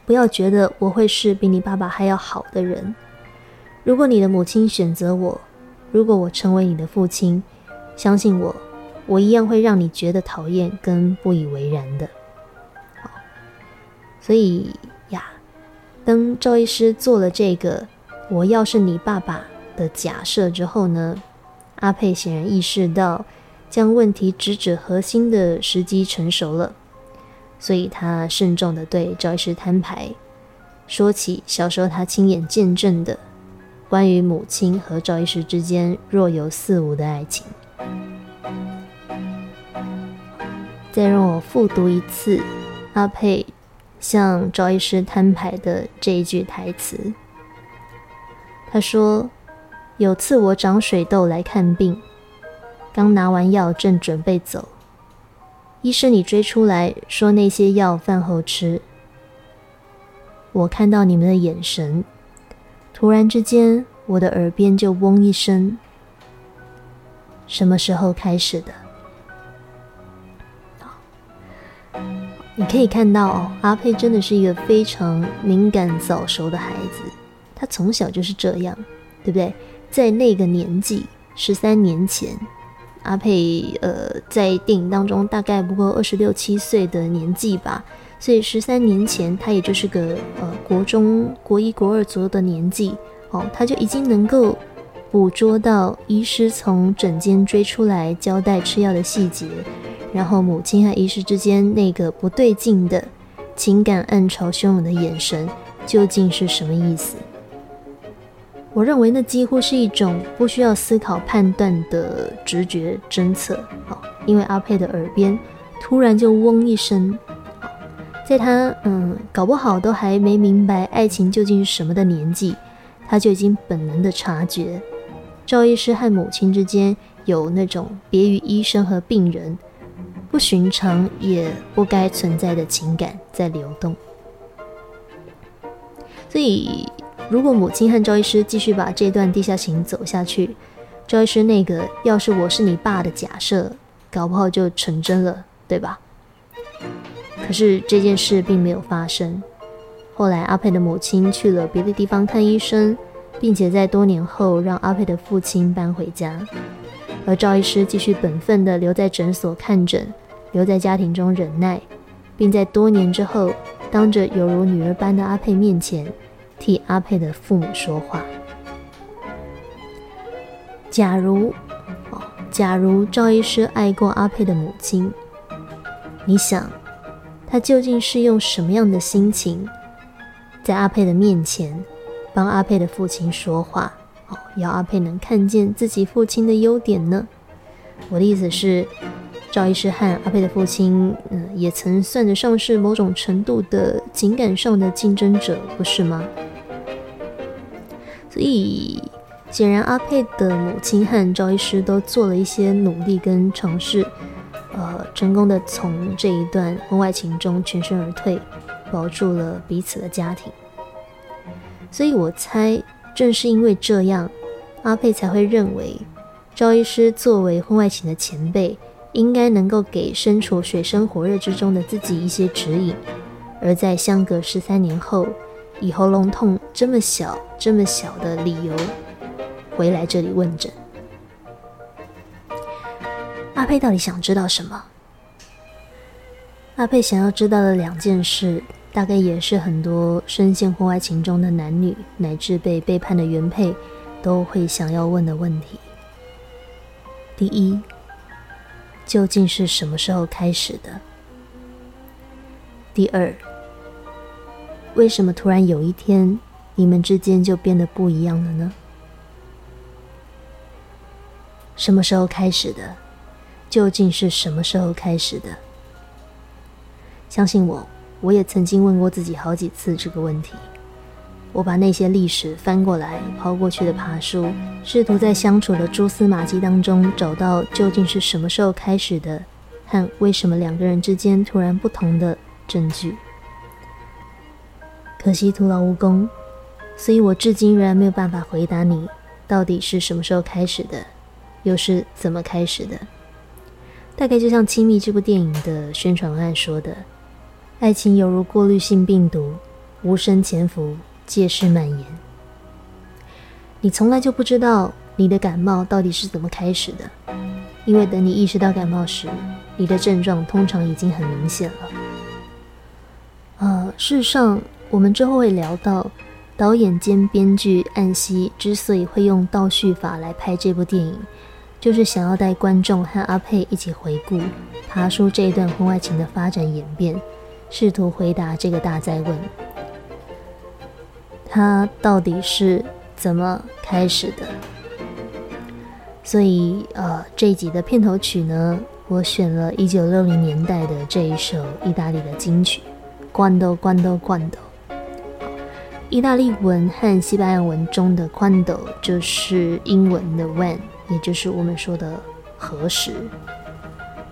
不要觉得我会是比你爸爸还要好的人。如果你的母亲选择我，如果我成为你的父亲，相信我，我一样会让你觉得讨厌跟不以为然的。好，所以呀，当赵医师做了这个“我要是你爸爸”的假设之后呢，阿佩显然意识到将问题直指核心的时机成熟了，所以他慎重的对赵医师摊牌，说起小时候他亲眼见证的。关于母亲和赵医师之间若有似无的爱情，再让我复读一次阿佩向赵医师摊牌的这一句台词。他说：“有次我长水痘来看病，刚拿完药正准备走，医生你追出来说那些药饭后吃。我看到你们的眼神。”突然之间，我的耳边就嗡一声。什么时候开始的？你可以看到，阿佩真的是一个非常敏感早熟的孩子。他从小就是这样，对不对？在那个年纪，十三年前，阿佩呃，在电影当中大概不过二十六七岁的年纪吧。所以十三年前，他也就是个呃国中国一国二左右的年纪哦，他就已经能够捕捉到医师从诊间追出来交代吃药的细节，然后母亲和医师之间那个不对劲的情感暗潮汹涌的眼神究竟是什么意思？我认为那几乎是一种不需要思考判断的直觉侦测哦，因为阿佩的耳边突然就嗡一声。在他嗯，搞不好都还没明白爱情究竟是什么的年纪，他就已经本能的察觉，赵医师和母亲之间有那种别于医生和病人不寻常也不该存在的情感在流动。所以，如果母亲和赵医师继续把这段地下情走下去，赵医师那个要是我是你爸的假设，搞不好就成真了，对吧？可是这件事并没有发生。后来，阿佩的母亲去了别的地方看医生，并且在多年后让阿佩的父亲搬回家，而赵医师继续本分地留在诊所看诊，留在家庭中忍耐，并在多年之后，当着犹如女儿般的阿佩面前，替阿佩的父母说话。假如，哦，假如赵医师爱过阿佩的母亲，你想？他究竟是用什么样的心情，在阿佩的面前帮阿佩的父亲说话？哦，要阿佩能看见自己父亲的优点呢？我的意思是，赵医师和阿佩的父亲，嗯，也曾算得上是某种程度的情感上的竞争者，不是吗？所以，显然阿佩的母亲和赵医师都做了一些努力跟尝试。呃，成功的从这一段婚外情中全身而退，保住了彼此的家庭。所以我猜，正是因为这样，阿佩才会认为，赵医师作为婚外情的前辈，应该能够给身处水深火热之中的自己一些指引。而在相隔十三年后，以喉咙痛这么小、这么小的理由回来这里问诊。阿佩到底想知道什么？阿佩想要知道的两件事，大概也是很多深陷婚外情中的男女，乃至被背叛的原配，都会想要问的问题。第一，究竟是什么时候开始的？第二，为什么突然有一天，你们之间就变得不一样了呢？什么时候开始的？究竟是什么时候开始的？相信我，我也曾经问过自己好几次这个问题。我把那些历史翻过来、抛过去的爬书，试图在相处的蛛丝马迹当中找到究竟是什么时候开始的，和为什么两个人之间突然不同的证据。可惜徒劳无功，所以我至今仍然没有办法回答你到底是什么时候开始的，又是怎么开始的。大概就像《亲密》这部电影的宣传案说的：“爱情犹如过滤性病毒，无声潜伏。”借势蔓延，你从来就不知道你的感冒到底是怎么开始的，因为等你意识到感冒时，你的症状通常已经很明显了。呃，事实上，我们之后会聊到，导演兼编剧岸西之所以会用倒叙法来拍这部电影，就是想要带观众和阿佩一起回顾爬出这一段婚外情的发展演变，试图回答这个大灾问。它到底是怎么开始的？所以，呃，这一集的片头曲呢，我选了一九六零年代的这一首意大利的金曲《Quando Quando Quando》。意大利文和西班牙文中的罐头就是英文的 “when”，也就是我们说的“何时”。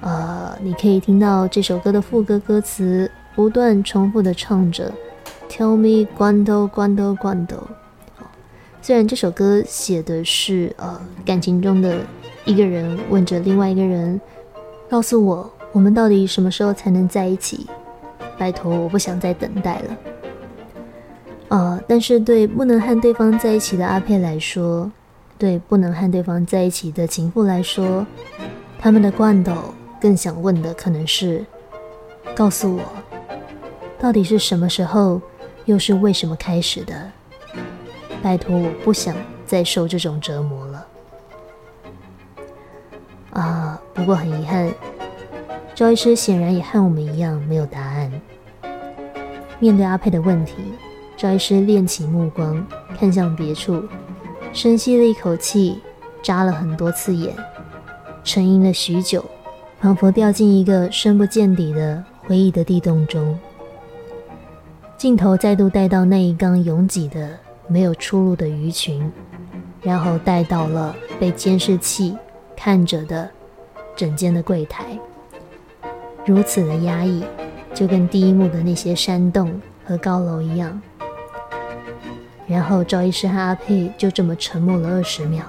呃，你可以听到这首歌的副歌歌词不断重复的唱着。Tell me quando quando quando。好，虽然这首歌写的是呃感情中的一个人问着另外一个人，告诉我我们到底什么时候才能在一起？拜托，我不想再等待了。啊，但是对不能和对方在一起的阿佩来说，对不能和对方在一起的情妇来说，他们的罐头更想问的可能是：告诉我，到底是什么时候？又是为什么开始的？拜托，我不想再受这种折磨了。啊，不过很遗憾，赵医师显然也和我们一样没有答案。面对阿佩的问题，赵医师练起目光，看向别处，深吸了一口气，眨了很多次眼，沉吟了许久，仿佛掉进一个深不见底的回忆的地洞中。镜头再度带到那一缸拥挤的、没有出路的鱼群，然后带到了被监视器看着的整间的柜台。如此的压抑，就跟第一幕的那些山洞和高楼一样。然后赵医师和阿佩就这么沉默了二十秒。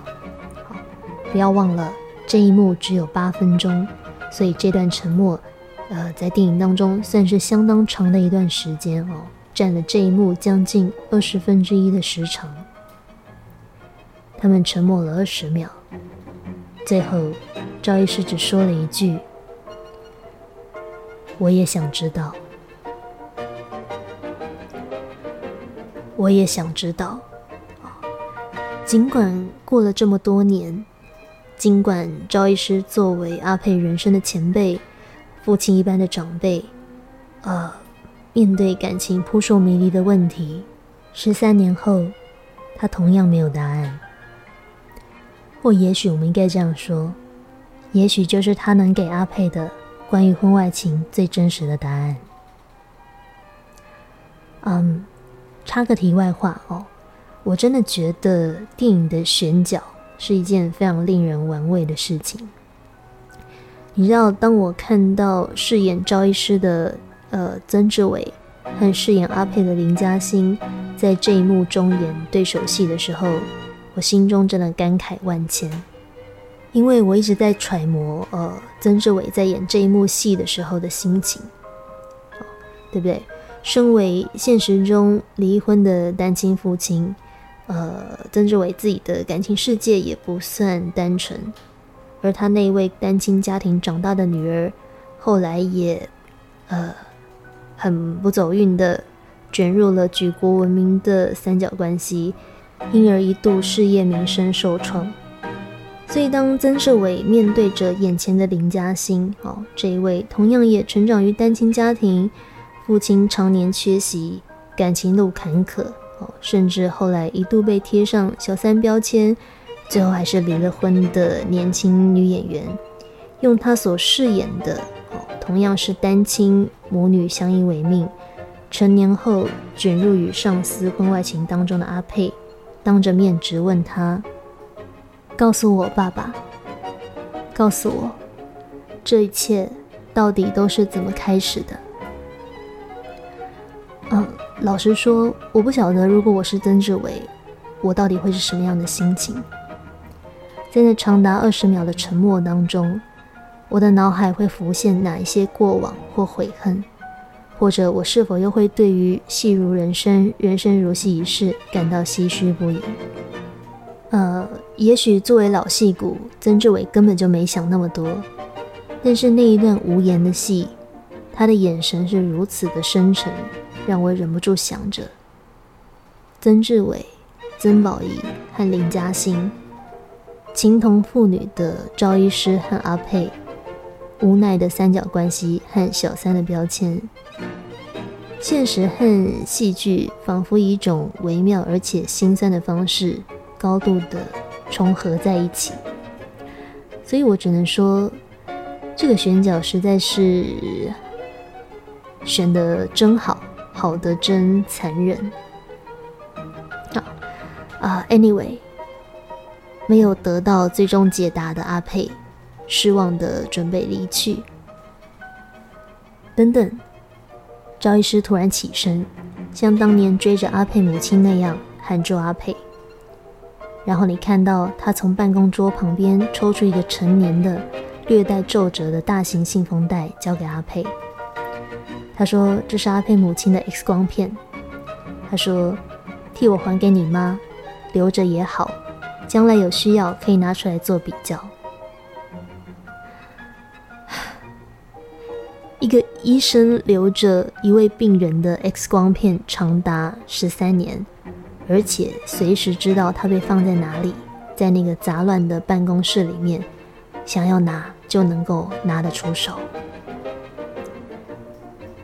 好，不要忘了这一幕只有八分钟，所以这段沉默，呃，在电影当中算是相当长的一段时间哦。占了这一幕将近二十分之一的时长，他们沉默了二十秒，最后赵医师只说了一句：“我也想知道，我也想知道。”尽管过了这么多年，尽管赵医师作为阿佩人生的前辈、父亲一般的长辈，呃。面对感情扑朔迷离的问题，十三年后，他同样没有答案。或也许我们应该这样说：，也许就是他能给阿佩的关于婚外情最真实的答案。嗯，插个题外话哦，我真的觉得电影的选角是一件非常令人玩味的事情。你知道，当我看到饰演赵医师的。呃，曾志伟和饰演阿佩的林嘉欣在这一幕中演对手戏的时候，我心中真的感慨万千，因为我一直在揣摩，呃，曾志伟在演这一幕戏的时候的心情，对不对？身为现实中离婚的单亲父亲，呃，曾志伟自己的感情世界也不算单纯，而他那位单亲家庭长大的女儿，后来也，呃。很不走运的卷入了举国闻名的三角关系，因而一度事业名声受创。所以当曾志伟面对着眼前的林嘉欣，哦，这一位同样也成长于单亲家庭，父亲常年缺席，感情路坎坷，哦，甚至后来一度被贴上小三标签，最后还是离了婚的年轻女演员，用她所饰演的，同样是单亲母女相依为命，成年后卷入与上司婚外情当中的阿佩，当着面质问他：“告诉我，爸爸，告诉我，这一切到底都是怎么开始的？”嗯，老实说，我不晓得，如果我是曾志伟，我到底会是什么样的心情？在那长达二十秒的沉默当中，我的脑海会浮现哪一些过往或悔恨，或者我是否又会对于戏如人生，人生如戏一世感到唏嘘不已？呃，也许作为老戏骨，曾志伟根本就没想那么多。但是那一段无言的戏，他的眼神是如此的深沉，让我忍不住想着：曾志伟、曾宝仪和林嘉欣。情同父女的赵医师和阿佩，无奈的三角关系和小三的标签，现实和戏剧仿佛以一种微妙而且心酸的方式，高度的重合在一起。所以我只能说，这个选角实在是选的真好，好的真残忍。好啊，Anyway。没有得到最终解答的阿佩，失望的准备离去。等等，赵医师突然起身，像当年追着阿佩母亲那样喊住阿佩。然后你看到他从办公桌旁边抽出一个成年的、略带皱褶的大型信封袋，交给阿佩。他说：“这是阿佩母亲的 X 光片。”他说：“替我还给你妈，留着也好。”将来有需要可以拿出来做比较。医生留着一位病人的 X 光片长达十三年，而且随时知道他被放在哪里，在那个杂乱的办公室里面，想要拿就能够拿得出手。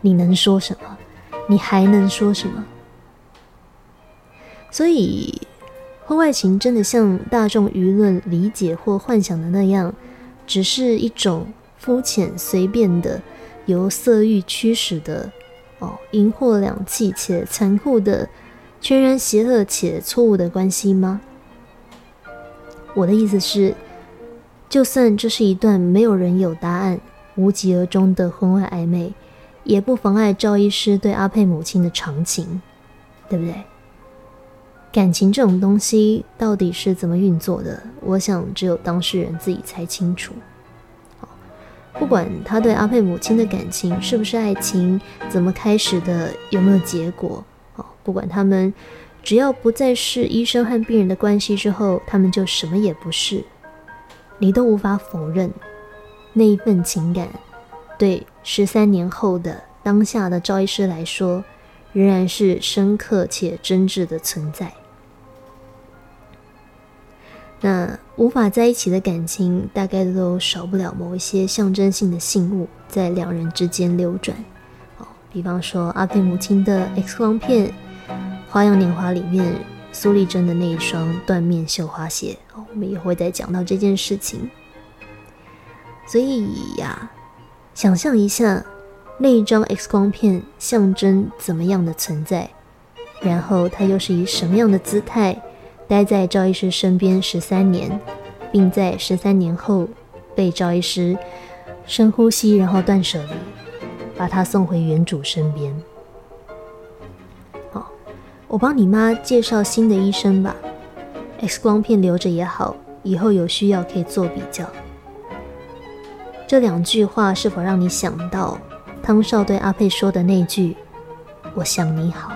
你能说什么？你还能说什么？所以。婚外情真的像大众舆论理解或幻想的那样，只是一种肤浅随便的、由色欲驱使的、哦，淫惑两气且残酷的、全然邪恶且错误的关系吗？我的意思是，就算这是一段没有人有答案、无疾而终的婚外暧昧，也不妨碍赵医师对阿佩母亲的长情，对不对？感情这种东西到底是怎么运作的？我想只有当事人自己才清楚。不管他对阿佩母亲的感情是不是爱情，怎么开始的，有没有结果？哦，不管他们只要不再是医生和病人的关系之后，他们就什么也不是。你都无法否认那一份情感，对十三年后的当下的赵医师来说，仍然是深刻且真挚的存在。那无法在一起的感情，大概都少不了某一些象征性的信物在两人之间流转。哦，比方说阿佩母亲的 X 光片，《花样年华》里面苏丽珍的那一双缎面绣花鞋。哦，我们也会再讲到这件事情。所以呀，想象一下那一张 X 光片象征怎么样的存在，然后它又是以什么样的姿态？待在赵医师身边十三年，并在十三年后被赵医师深呼吸，然后断舍离，把他送回原主身边。好，我帮你妈介绍新的医生吧。X 光片留着也好，以后有需要可以做比较。这两句话是否让你想到汤少对阿佩说的那句“我想你好”？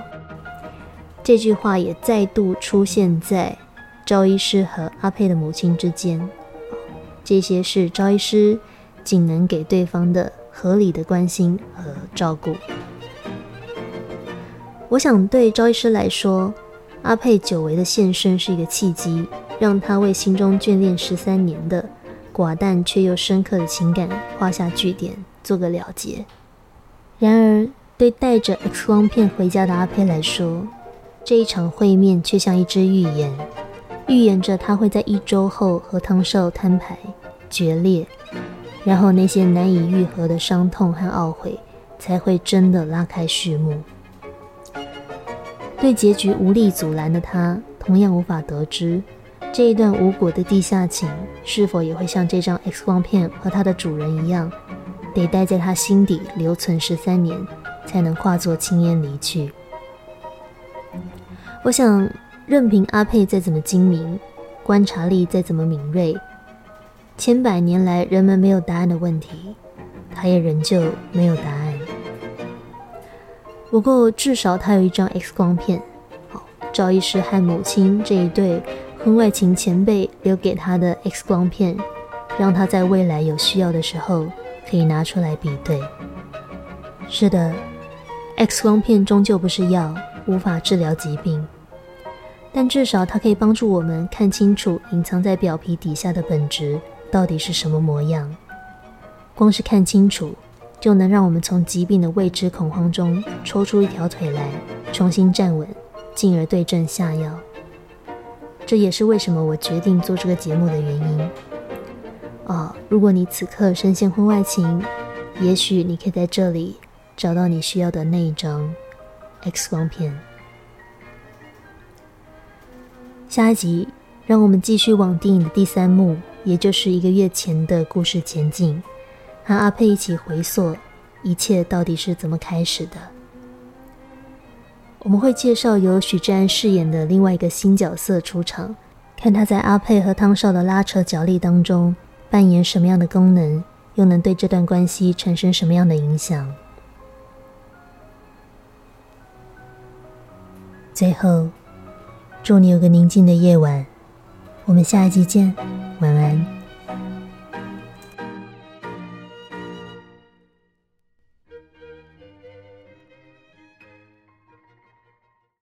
这句话也再度出现在赵医师和阿佩的母亲之间。这些是赵医师仅能给对方的合理的关心和照顾。我想，对赵医师来说，阿佩久违的现身是一个契机，让他为心中眷恋十三年的寡淡却又深刻的情感画下句点，做个了结。然而，对带着 X 光片回家的阿佩来说，这一场会面却像一只预言，预言着他会在一周后和汤少摊牌决裂，然后那些难以愈合的伤痛和懊悔才会真的拉开序幕。对结局无力阻拦的他，同样无法得知这一段无果的地下情是否也会像这张 X 光片和它的主人一样，得待在他心底留存十三年，才能化作青烟离去。我想。任凭阿佩再怎么精明，观察力再怎么敏锐，千百年来人们没有答案的问题，他也仍旧没有答案。不过至少他有一张 X 光片，好，赵医师和母亲这一对婚外情前辈留给他的 X 光片，让他在未来有需要的时候可以拿出来比对。是的，X 光片终究不是药，无法治疗疾病。但至少它可以帮助我们看清楚隐藏在表皮底下的本质到底是什么模样。光是看清楚，就能让我们从疾病的未知恐慌中抽出一条腿来，重新站稳，进而对症下药。这也是为什么我决定做这个节目的原因。啊，如果你此刻深陷婚外情，也许你可以在这里找到你需要的那一张 X 光片。下一集，让我们继续往电影的第三幕，也就是一个月前的故事前进，和阿佩一起回溯一切到底是怎么开始的。我们会介绍由许志安饰演的另外一个新角色出场，看他在阿佩和汤少的拉扯角力当中扮演什么样的功能，又能对这段关系产生什么样的影响。最后。祝你有个宁静的夜晚，我们下一集见，晚安。